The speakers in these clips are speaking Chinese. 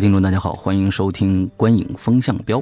位听众，大家好，欢迎收听《观影风向标》。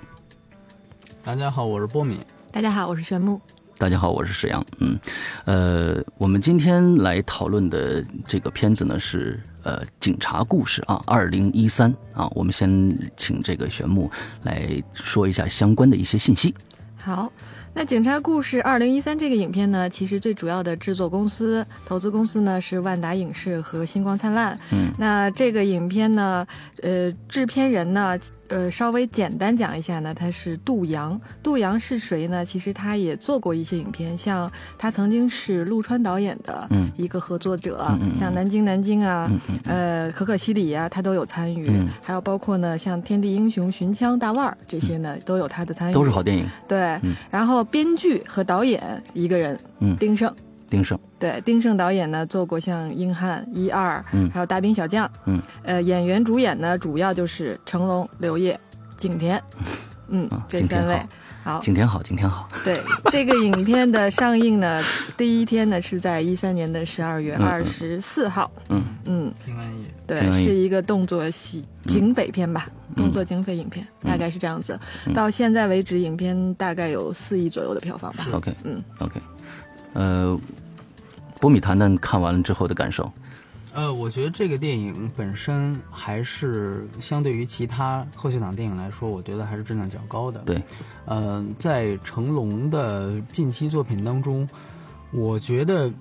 大家好，我是波米。大家好，我是玄木。大家好，我是石阳。嗯，呃，我们今天来讨论的这个片子呢是呃《警察故事》啊，二零一三啊。我们先请这个玄木来说一下相关的一些信息。好。那《警察故事》二零一三这个影片呢，其实最主要的制作公司、投资公司呢是万达影视和星光灿烂。嗯，那这个影片呢，呃，制片人呢。呃，稍微简单讲一下呢，他是杜洋。杜洋是谁呢？其实他也做过一些影片，像他曾经是陆川导演的一个合作者，像《南京南京》啊，呃，《可可西里》啊，他都有参与。还有包括呢，像《天地英雄》《寻枪大腕儿》这些呢，都有他的参与。都是好电影。对，然后编剧和导演一个人，丁晟。丁晟对丁晟导演呢，做过像《硬汉》一二，嗯，还有《大兵小将》，嗯，呃，演员主演呢，主要就是成龙、刘烨、景甜，嗯，这三位。好，景甜好，景甜好。对这个影片的上映呢，第一天呢是在一三年的十二月二十四号。嗯嗯，平安夜。对，是一个动作喜警匪片吧，动作警匪影片，大概是这样子。到现在为止，影片大概有四亿左右的票房吧。OK，嗯，OK。呃，波米谈谈看完了之后的感受。呃，我觉得这个电影本身还是相对于其他贺岁档电影来说，我觉得还是质量较高的。对，呃，在成龙的近期作品当中，我觉得，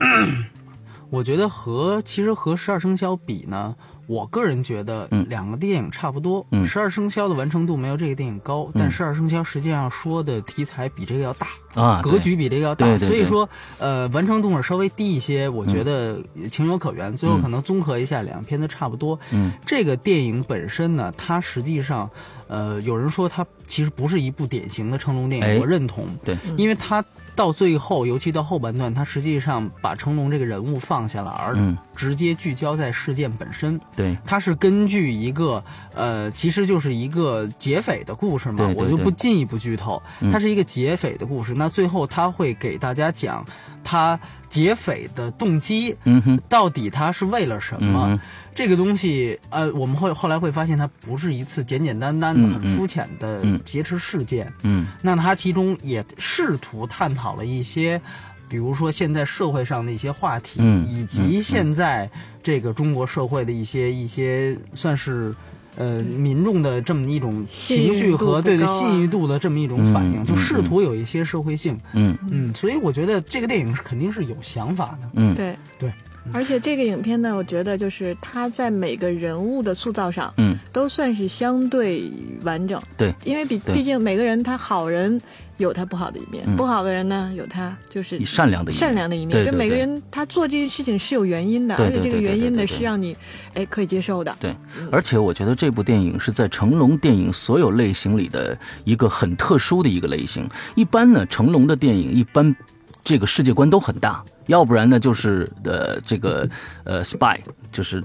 我觉得和其实和十二生肖比呢。我个人觉得，两个电影差不多。十二生肖的完成度没有这个电影高，但十二生肖实际上说的题材比这个要大啊，格局比这个要大，所以说，呃，完成度是稍微低一些。我觉得情有可原。最后可能综合一下，两个片子差不多。嗯，这个电影本身呢，它实际上，呃，有人说它其实不是一部典型的成龙电影，我认同。对，因为它。到最后，尤其到后半段，他实际上把成龙这个人物放下了，而直接聚焦在事件本身。对，他是根据一个呃，其实就是一个劫匪的故事嘛，我就不进一步剧透。它是一个劫匪的故事，那最后他会给大家讲他劫匪的动机，嗯哼，到底他是为了什么？这个东西，呃，我们会后来会发现，它不是一次简简单单的、很肤浅的劫持事件。嗯，那它其中也试图探讨了一些，比如说现在社会上的一些话题，嗯以及现在这个中国社会的一些一些算是呃民众的这么一种情绪和对对信誉度的这么一种反应，就试图有一些社会性。嗯嗯，所以我觉得这个电影是肯定是有想法的。嗯，对对。而且这个影片呢，我觉得就是他在每个人物的塑造上，嗯，都算是相对完整。对，因为毕毕竟每个人他好人有他不好的一面，不好的人呢有他就是善良的善良的一面。就每个人他做这件事情是有原因的，而且这个原因呢是让你哎可以接受的。对，而且我觉得这部电影是在成龙电影所有类型里的一个很特殊的一个类型。一般呢，成龙的电影一般这个世界观都很大。要不然呢，就是呃这个呃 spy 就是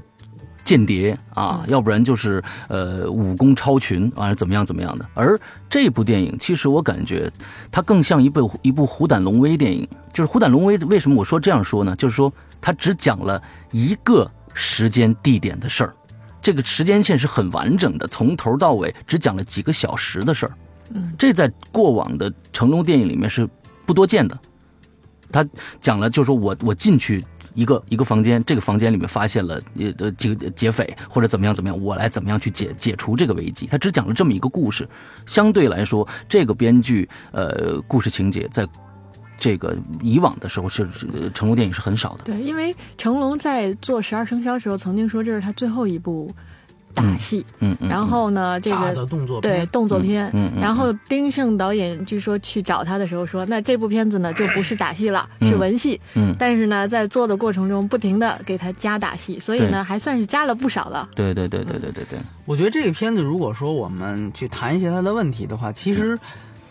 间谍啊，要不然就是呃武功超群啊，怎么样怎么样的。而这部电影其实我感觉它更像一部一部虎胆龙威电影。就是虎胆龙威为什么我说这样说呢？就是说它只讲了一个时间地点的事儿，这个时间线是很完整的，从头到尾只讲了几个小时的事儿。嗯，这在过往的成龙电影里面是不多见的。他讲了，就是说我我进去一个一个房间，这个房间里面发现了呃几个劫匪或者怎么样怎么样，我来怎么样去解解除这个危机。他只讲了这么一个故事，相对来说，这个编剧呃故事情节在这个以往的时候是成龙电影是很少的。对，因为成龙在做十二生肖时候曾经说这是他最后一部。打戏，嗯嗯，然后呢，这个动作对，动作片，嗯嗯然后丁晟导演据说去找他的时候说，那这部片子呢就不是打戏了，嗯是文戏。嗯，但是呢，在做的过程中不停的给他加打戏，所以呢还算是加了不少了。对对对对对对对，我觉得这个片子，如果说我们去谈一些它的问题的话，其实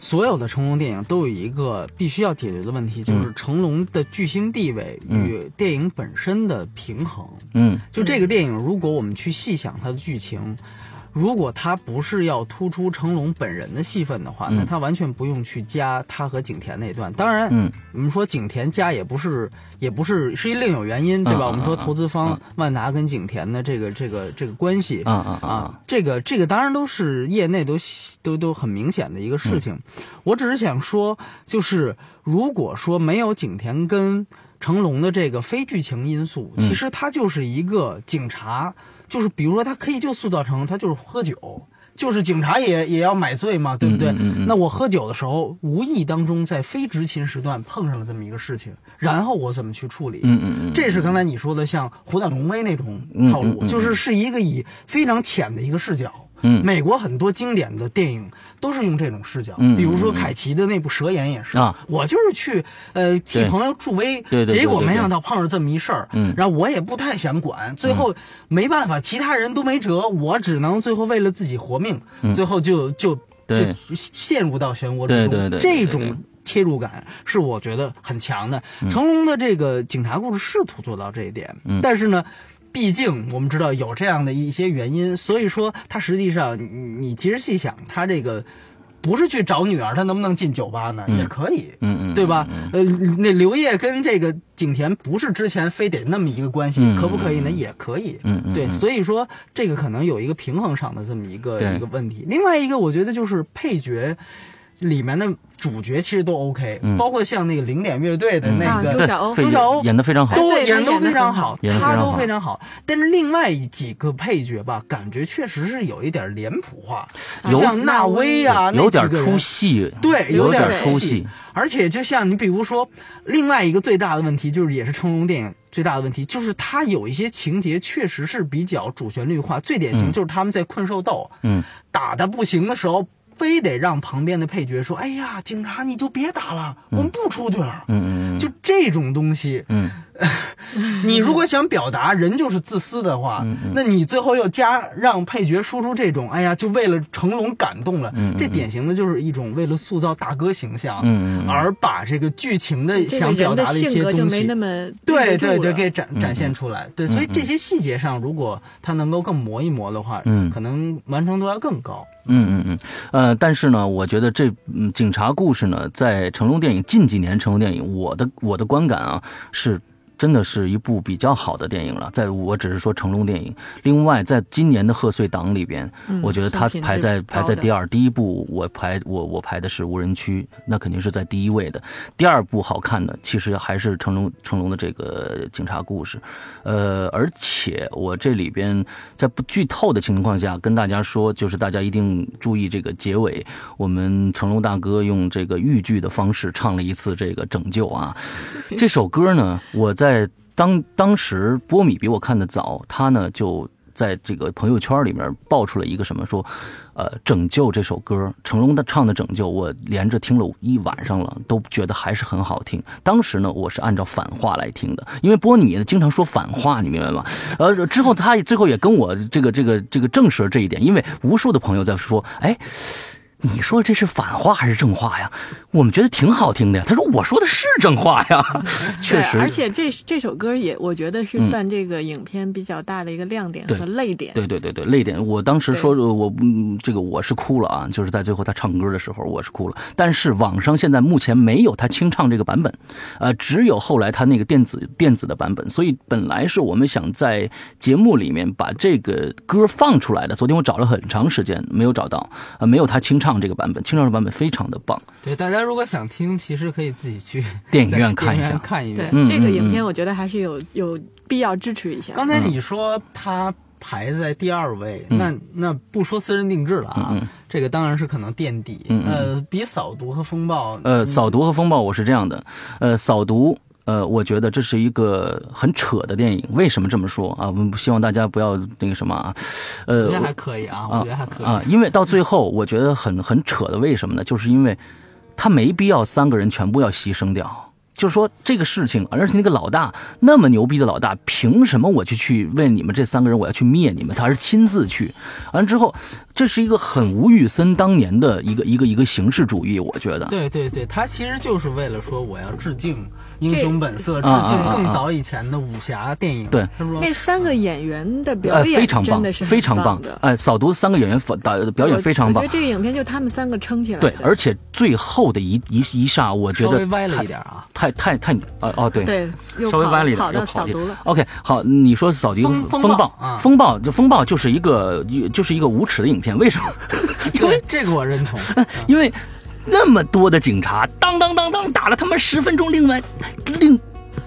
所有的成龙电影都有一个必须要解决的问题，就是成龙的巨星地位与电影本身的平衡。嗯。就这个电影，如果我们去细想它的剧情，如果他不是要突出成龙本人的戏份的话，嗯那他完全不用去加他和景甜那段。当然，嗯我们说景甜加也不是，也不是是一另有原因，对吧？我们说投资嗯方万达跟景甜的这个这个这个关系。啊啊啊啊，这个这个当然都是业内都都都很明显的一个事情。我只是想说，就是如果说没有景甜跟成龙的这个非剧情因素，嗯其实他就是一个警察，就是比如说他可以就塑造成他就是喝酒。就是警察也也要买醉嘛，对不对？嗯嗯嗯那我喝酒的时候，无意当中在非执勤时段碰上了这么一个事情，然后我怎么去处理？嗯嗯嗯，这是刚才你说的像《虎胆龙威》那种套路，就是是一个以非常浅的一个视角。嗯。美国很多经典的电影都是用这种视角，嗯比如说凯奇的那部《蛇眼》也是，啊。我就是去呃替朋友助威，对。对对结果没想到碰上这么一事儿，嗯。然后我也不太想管，最后没办法，其他人都没辙，我只能最后为了自己活命，最后就就就陷入到漩涡之中，对对对这种。切入感是我觉得很强的。成龙的这个警察故事试图做到这一点，嗯。但是呢，毕竟我们知道有这样的一些原因，所以说他实际上你你其实细想，他这个不是去找女儿，他能不能进酒吧呢？也可以。嗯嗯，对吧？呃，那刘烨跟这个景甜不是之前非得那么一个关系，嗯可不可以呢？也可以。对，嗯嗯对所以说这个可能有一个平衡上的这么一个一个问题。另外一个，我觉得就是配角里面的主角其实都 OK，、嗯。包括像那个零点乐队的那啊个、对周小欧。费周晓欧。演的非常好，都对演都非常好。好，他都非常好。但是另外几个配角吧，感觉确实是有一点脸谱化，有像纳威啊，那有点几个人。出戏，对，有点点出戏。戏。而且就像你比如说，另外一个最大的问题就是，也是成龙电影最大的问题，就是它有一些情节确实是比较主旋律化。最典型就是他们在困兽斗，嗯，打的不行的时候，非得让旁边的配角说：“哎呀，警察你就别打了，我们不出去了。嗯嗯嗯，就这种东西，嗯 你如果想表达人就是自私的话，那你最后又加让配角说出这种，哎呀，就为了成龙感动了，这典型的就是一种为了塑造大哥形象，而把这个剧情的想表达的一些性格就东西没那。么对对对，给展展现出来。对，所以这些细节上，如果他能够更磨一磨的话，嗯可能完成度要更高。嗯嗯嗯，呃，但是呢，我觉得这嗯警察故事呢，在成龙电影近几年成龙电影，我的我的观感啊是。真的是一部比较好的电影了，在我只是说成龙电影。另外，在今年的贺岁档里边，嗯我觉得它是品质排在排在第二。第一部我排我我排的是无人区，那肯定是在第一位的。第二部好看的其实还是成龙成龙的这个警察故事，呃，而且我这里边在不剧透的情况下跟大家说，就是大家一定注意这个结尾，我们成龙大哥用这个豫剧的方式唱了一次这个拯救啊。这首歌呢，我在在当当时波米比我看的早，他呢就。在这个朋友圈里面爆出了一个什么说，呃，拯救这首歌，成龙的唱的拯救，我连着听了一晚上了，都觉得还是很好听。当时呢，我是按照反话来听的，因为波米呢经常说反话，你明白吗？呃，之后他最后也跟我这个这个这个证实了这一点，因为无数的朋友在说，哎。你说这是反话还是正话呀？我们觉得挺好听的呀。他说我说的是正话呀，确实，而且这这首歌也，我觉得是嗯算这个影片比较大的一个亮点和泪点。对对对对，泪点。我当时说我嗯，这个我是哭了啊，就是在最后他唱歌的时候，我是哭了。但是网上现在目前没有他清唱这个版本，呃，只有后来他那个电子电子的版本。所以本来是我们想在节目里面把这个歌放出来的，昨天我找了很长时间没有找到，呃，没有他清唱这个版本，清唱的版本非常的棒。对，大家如果想听，其实可以自己去 电影院看一下看一对这个影片，我觉得还是有有必要支持一下。刚才你说他排在第二位，嗯那那不说私人定制了啊，这个当然是可能垫底。呃，比扫毒和风暴，呃，扫毒和风暴我是这样的，呃，扫毒。呃，我觉得这是一个很扯的电影。为什么这么说啊？我们希望大家不要那个什么啊，呃，我觉得还可以啊，我觉得还可以啊，因为到最后我觉得很很扯的，为什么呢？就是因为他没必要三个人全部要牺牲掉。就是说这个事情，而且那个老大那么牛逼的老大，凭什么我就去为你们这三个人我要去灭你们？他是亲自去，完之后，这是一个很吴宇森当年的一个一个一个形式主义，我觉得。对对对，他其实就是为了说我要致敬《英雄本色》，致敬更早以前的武侠电影。对他说那三个演员的表呃，演非常棒真的是，非常棒的。哎，扫毒三个演员导表演非常棒我觉得。这个影片就他们三个撑起来。对，而且最后的一一一刹，我觉得稍微歪了太一点啊。太太太啊哦对。对，稍微跑歪了一点，跑到又跑毒了。OK，好，你说扫地风暴啊风暴，这风暴就是一个就是一个无耻的影片，为什么？因为，这个我认同。因为那么多的警察，当当当当打了他们十分钟，另外另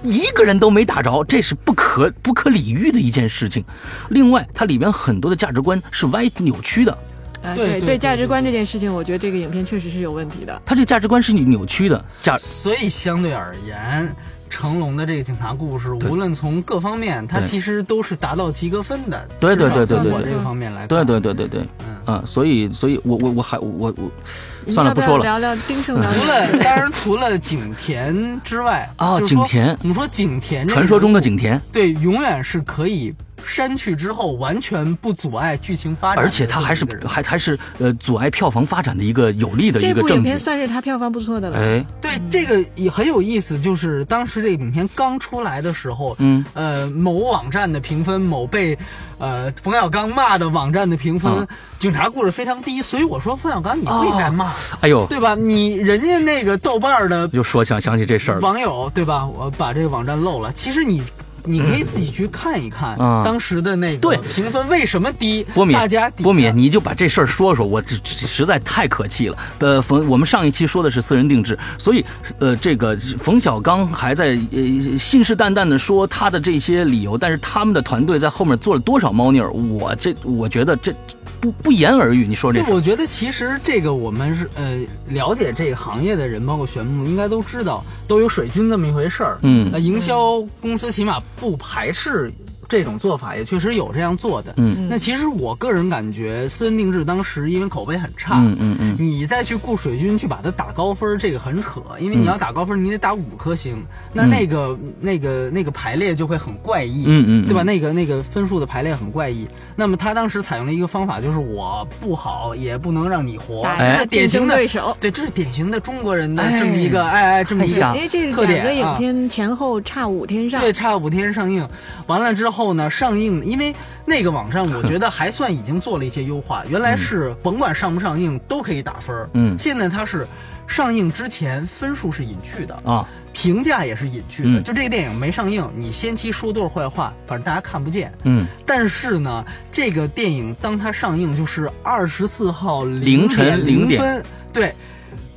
一个人都没打着，这是不可不可理喻的一件事情。另外，它里边很多的价值观是歪扭曲的，哎对对对对价值观这件事情，我觉得这个影片确实是有问题的。他这价值观是扭曲的价。所以相对而言，成龙的这个警察故事，无论从各方面，他其实都是达到及格分的。对对对对对我这个方面来，对对对对对，嗯。啊，所以所以我我我还我我算了不不说了。要聊聊 丁晟导除演。了当然除了景甜之外，哦就是说景甜我们说景甜传说中的景甜，对，永远是可以删去之后完全不阻碍剧情发展而且它还是还还是呃阻碍票房发展的一个有利的一这部影片个证据。算是它票房不错的了。哎，对这个也很有意思，就是当时这个影片刚出来的时候，嗯，呃，某网站的评分，某被呃冯小刚骂的网站的评分，啊警察故事非常低，所以我说冯小刚你不应该骂，哎呦，对吧？你人家那个豆瓣的又说想想起这事儿了。网友，对吧？我把这个网站漏了，其实你。你可以自己去看一看嗯当时的那个对评分为什么低，波米大家，波米，你就把这事儿说说，我这这实在太可气了。呃，冯，我们上一期说的是私人定制，所以呃，这个冯小刚还在呃信誓旦旦的说他的这些理由，但是他们的团队在后面做了多少猫腻儿，我这我觉得这不不言而喻。你说这对，我觉得其实这个我们是呃了解这个行业的人，包括玄牧，应该都知道，都有水军这么一回事儿。嗯那营销公司起码不排斥这种做法，也确实有这样做的。嗯。那其实我个人感觉，私人定制当时因为口碑很差，嗯嗯嗯。你再去雇水军去把它打高分，这个很扯，因为你要打高分，你得打五颗星，那嗯。那个那个那个排列就会很怪异，嗯嗯嗯。对吧？那个那个分数的排列很怪异。那么他当时采用了一个方法，就是我不好也不能让你活，典型的对手。对，这是典型的中国人的哎。这么一个哎哎这么一个哎呀。因为这特点两个影啊片前后差五天上，对，差五天上映，完了之后呢，上映，因为那个网站我觉得还算已经做了一些优化，原来是甭管上不上映都可以打分儿，嗯。现在它是上映之前分数是隐去的，啊，评价也是隐去的，嗯。就这个电影没上映，你先期说多少坏话，反正大家看不见。嗯。但是呢，这个电影当它上映就是二十四号凌晨零0点。分，对，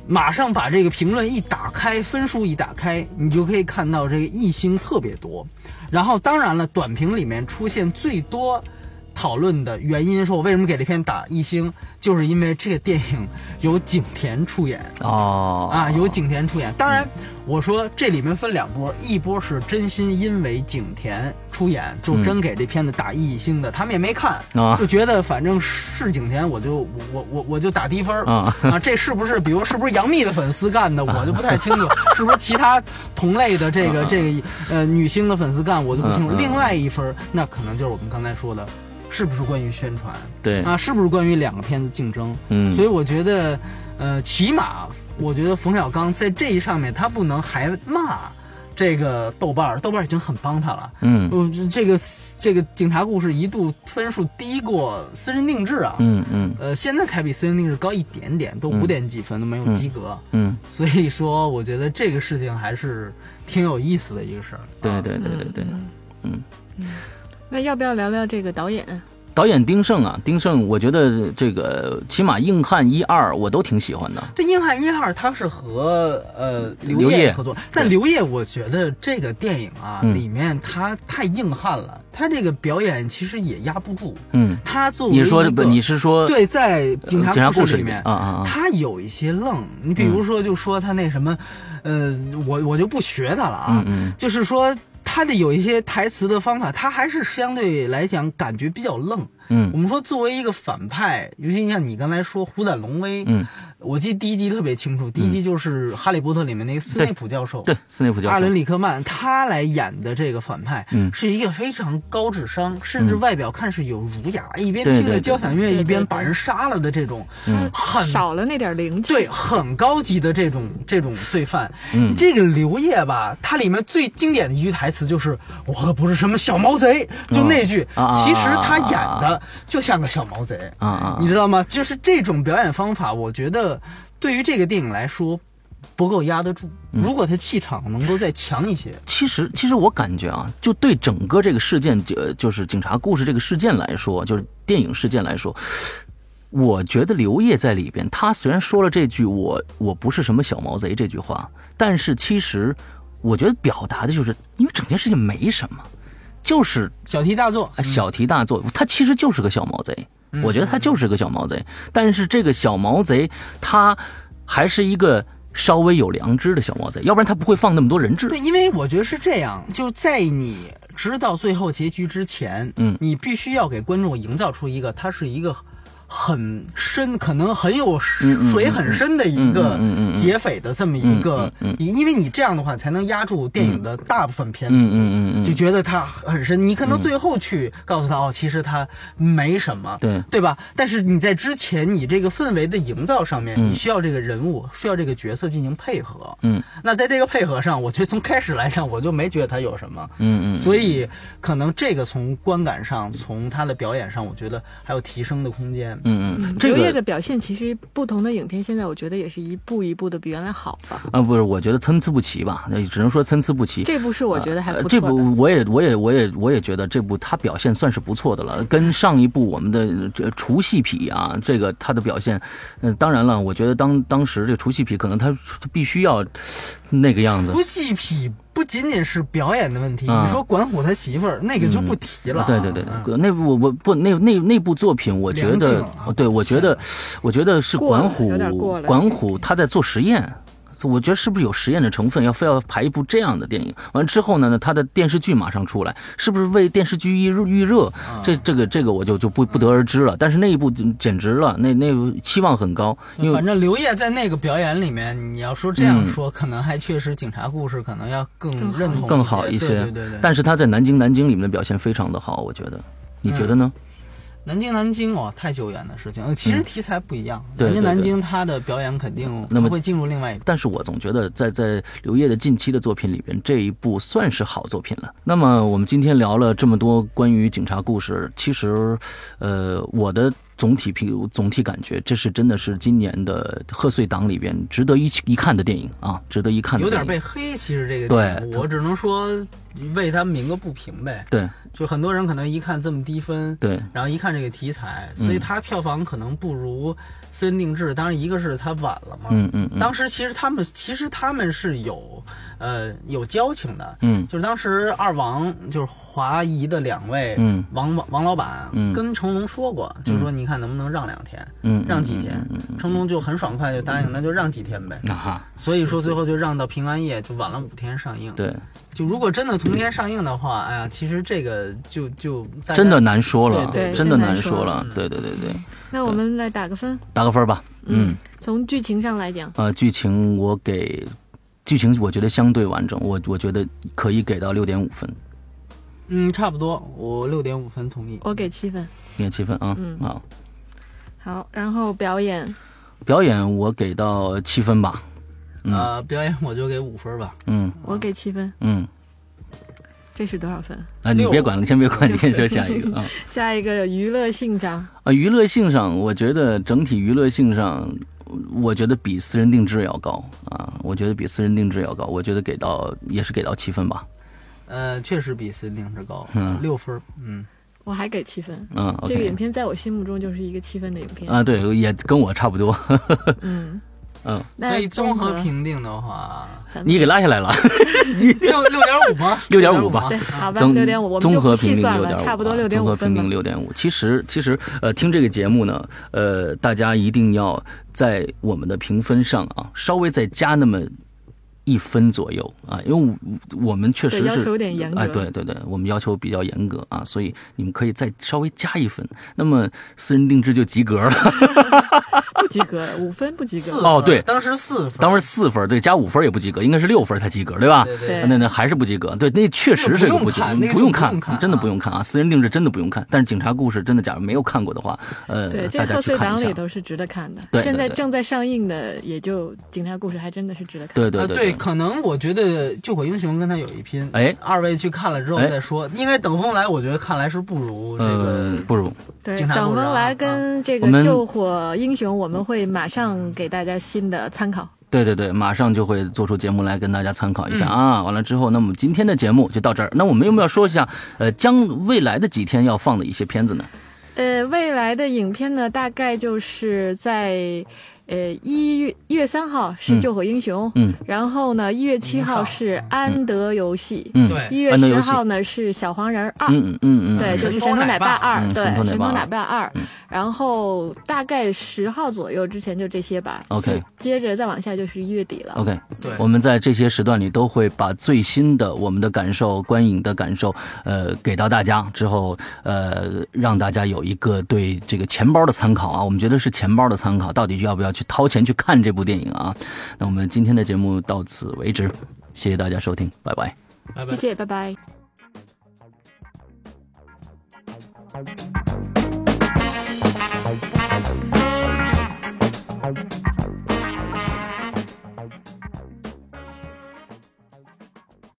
马上把这个评论一打开，分数一打开，你就可以看到这个一星特别多。然后当然了，短评里面出现最多讨论的原因，说我为什么给这片打一星，就是因为这个电影有景甜出演。哦啊，有景甜出演。当然，我说这里面分两波，一波是真心因为景甜出演，就真给这片子打一星的，他们也没看，啊就觉得反正是景甜，我就我我我就打低分儿啊这是不是比如是不是杨幂的粉丝干的，我就不太清楚，是不是其他同类的这个这个呃女星的粉丝干，我就不清楚。另外一分儿，那可能就是我们刚才说的。是不是关于宣传？对啊，是不是关于两个片子竞争？嗯所以我觉得，呃，起码我觉得冯小刚在这一上面，他不能还骂这个豆瓣儿，豆瓣儿已经很帮他了。嗯。呃，这个这个警察故事一度分数低过私人定制啊，嗯嗯。呃，现在才比私人定制高一点点，都嗯。五点几分都没有及格。嗯，所以说，我觉得这个事情还是挺有意思的一个事儿。对对对对对，嗯。嗯。那要不要聊聊这个导演？导演丁晟啊，丁晟，我觉得这个起码硬汉一二我都挺喜欢的。对，硬汉一二他是和呃刘刘烨。烨合作，但刘烨我觉得这个电影啊、嗯。里面他太硬汉了，他这个表演其实也压不住。嗯，他作为你说？你是说对，在警察警察故事里里面啊啊啊。他有一些愣。你比如说，就说他那什么，呃，我我就不学他了啊，就是说他的有一些台词的方法，他还是相对来讲感觉比较愣。嗯。我们说作为一个反派，尤其像你刚才说虎胆龙威，嗯，我记得第一集特别清楚，第一集就是《哈利波特》里面那个斯内普教授，对，斯内普教授。阿伦里克曼他来演的这个反派，嗯。是一个非常高智商，甚至外表看是有儒雅，一边听着交响乐对对一边把人杀了的这种，嗯。很少了那点灵气。对，很高级的这种这种罪犯。嗯。这个刘烨吧，他里面最经典的一句台词就是“我可不是什么小毛贼”，就那句，其实他演的就像个小毛贼，啊啊你知道吗？就是这种表演方法，我觉得对于这个电影来说不够压得住。嗯。如果他气场能够再强一些，其实，其实我感觉啊，就对整个这个事件，就就是警察故事这个事件来说，就是电影事件来说，我觉得刘烨在里边，他虽然说了这句“我我不是什么小毛贼”这句话，但是其实我觉得表达的就是，因为整件事情没什么，就是小题大做啊，小题大做，他其实就是个小毛贼。我觉得他就是个小毛贼，但是这个小毛贼他还是一个稍微有良知的小毛贼，要不然他不会放那么多人质。对，因为我觉得是这样，就在你知道最后结局之前，嗯你必须要给观众营造出一个他是一个很深，可能很有水很深的一个劫匪的这么一个因为你这样的话才能压住电影的大部分篇幅。嗯嗯嗯嗯就觉得他很深，你可能最后去告诉他、哦，其实他没什么，对对吧？但是你在之前，你这个氛围的营造上面，嗯你需要这个人物，需要这个角色进行配合。嗯那在这个配合上，我觉得从开始来讲，我就没觉得他有什么。嗯嗯，所以可能这个从观感上，从他的表演上，我觉得还有提升的空间。嗯嗯，这刘烨个的表现其实不同的影片，现在我觉得也是一步一步的比原来好吧。啊不是，我觉得参差不齐吧，那只能说参差不齐。这部是我觉得还不错这。部我也我也我也我也觉得这部他表现算是不错的了，跟上一部我们的这除戏痞啊，这个他的表现，嗯、当然了，我觉得当当时这个除戏痞可能他他必须要那个样子。不细痞不仅仅是表演的问题，啊。你说管虎他媳妇儿那个就不提了。啊、对对对嗯对，那部我我不那那那部作品，我觉得啊，对我觉得，我觉得是管虎管虎他在做实验。我觉得是不是有实验的成分？要非要拍一部这样的电影？完了之后呢，他的电视剧马上出来，是不是为电视剧预预热？啊这这个这个我就就不不得而知了。但是那一部简直了，那那期望很高，因为反正刘烨在那个表演里面，你要说这样嗯说，可能还确实警察故事可能要更认同更好一些。对对对对。但是他在南京南京里面的表现非常的好，我觉得，你觉得呢？南京南京哦，太久远的事情。呃其实题材不一样，嗯对南京对对南京他的表演肯定那么他会进入另外一个。但是我总觉得在在刘烨的近期的作品里边，这一部算是好作品了。那么我们今天聊了这么多关于警察故事，其实，呃，我的总体评总体感觉，这是真的是今年的贺岁档里边值得一一看的电影啊，值得一看的有。点被黑，其实这个对我只能说为他鸣个不平呗。对就很多人可能一看这么低分，对，然后一看这个题材，嗯所以他票房可能不如私人定制。当然，一个是它晚了嘛，嗯嗯嗯当时其实他们其实他们是有呃有交情的，嗯就是当时二王就是华谊的两位，嗯王王王老板，嗯跟成龙说过，就是说你看能不能让两天，嗯，让几天成龙就很爽快就答应，那就让几天呗。嗯啊哈，所以说最后就让到平安夜，就晚了五天上映。，对，就如果真的同天上映的话，哎呀，其实这个就就真的难说了，真的难说说了嗯。对对对对，那我们来打个分。打个分吧。嗯。从剧情上来讲，呃，剧情我给剧情，我觉得相对完整，我我觉得可以给到六点五分，嗯，差不多，我六点五分同意。我给七分。给七分啊。嗯好，好，然后表演表演我给到七分吧。嗯呃，表演我就给五分吧。嗯我给七分，嗯，这是多少分？啊，你别管了，先别管，你先说下一个啊。下一个娱乐性上，啊，娱乐性上，我觉得整体娱乐性上，我觉得比私人定制要高啊，我觉得比私人定制要高，我觉得给到也是给到七分吧。呃，确实比森定制高嗯，六分。嗯，我还给七分。嗯这个影片在我心目中就是一个七分的影片。啊，对，也跟我差不多。嗯，嗯，所以综合合评定的话，你给拉下来了，六六点五吗？六点五吧对，好吧，综六点五，综合评定六点五，差不多六点综合评。定六点五。其实其实呃，听这个节目呢，呃，大家一定要在我们的评分上啊，稍微再加那么。一分左右啊，因为我我们确实是要求有点严格哎，对对对，我们要求比较严格啊，所以你们可以再稍微加一分，那么私人定制就及格了。不及格，五分不及格。哦对当时四分，当时四分，对，加五分也不及格，应该是六分才及格，对吧？对对那那还是不及格，对，那确实是一个及格，那个不不用看真的啊不用看啊！私人定制真的不用看，但是警察故事真的，假如没有看过的话，呃对，，这大家贺岁。档里头是值得看的。对对对现在正在上映的也就《警察故事》，还真的是值得看。对对呃，对，可能我觉得《救火英雄》跟他有一拼。哎二位去看了之后哎再说。应该等风来，我觉得看来是不如这个嗯，不如对，等风来跟这个救火英雄，我们会马上给大家新的参考。对对对，马上就会做出节目来跟大家参考一下嗯啊。完了之后，那么今天的节目就到这儿。那我们有没有说一下，呃，将未来的几天要放的一些片子呢？呃，未来的影片呢，大概就是在呃一月一月三号是嗯《救火英雄》，嗯。然后呢一月七号是《安德游戏》嗯，对。一月十号呢是《小黄人二》嗯嗯嗯嗯，对，嗯就是《神偷奶奶爸二》对，《嗯神偷奶爸二》嗯然后大概十号左右之前就这些吧 ok 接着再往下就是一月底了。Ok 对。我们在这些时段里都会把最新的我们的感受观影的感受呃给到大家之后呃让大家有一个对这个钱包的参考啊。我们觉得是钱包的参考到底要不要去掏钱去看这部电影啊。那我们今天的节目到此为止谢谢大家收听拜拜。拜拜。谢拜拜。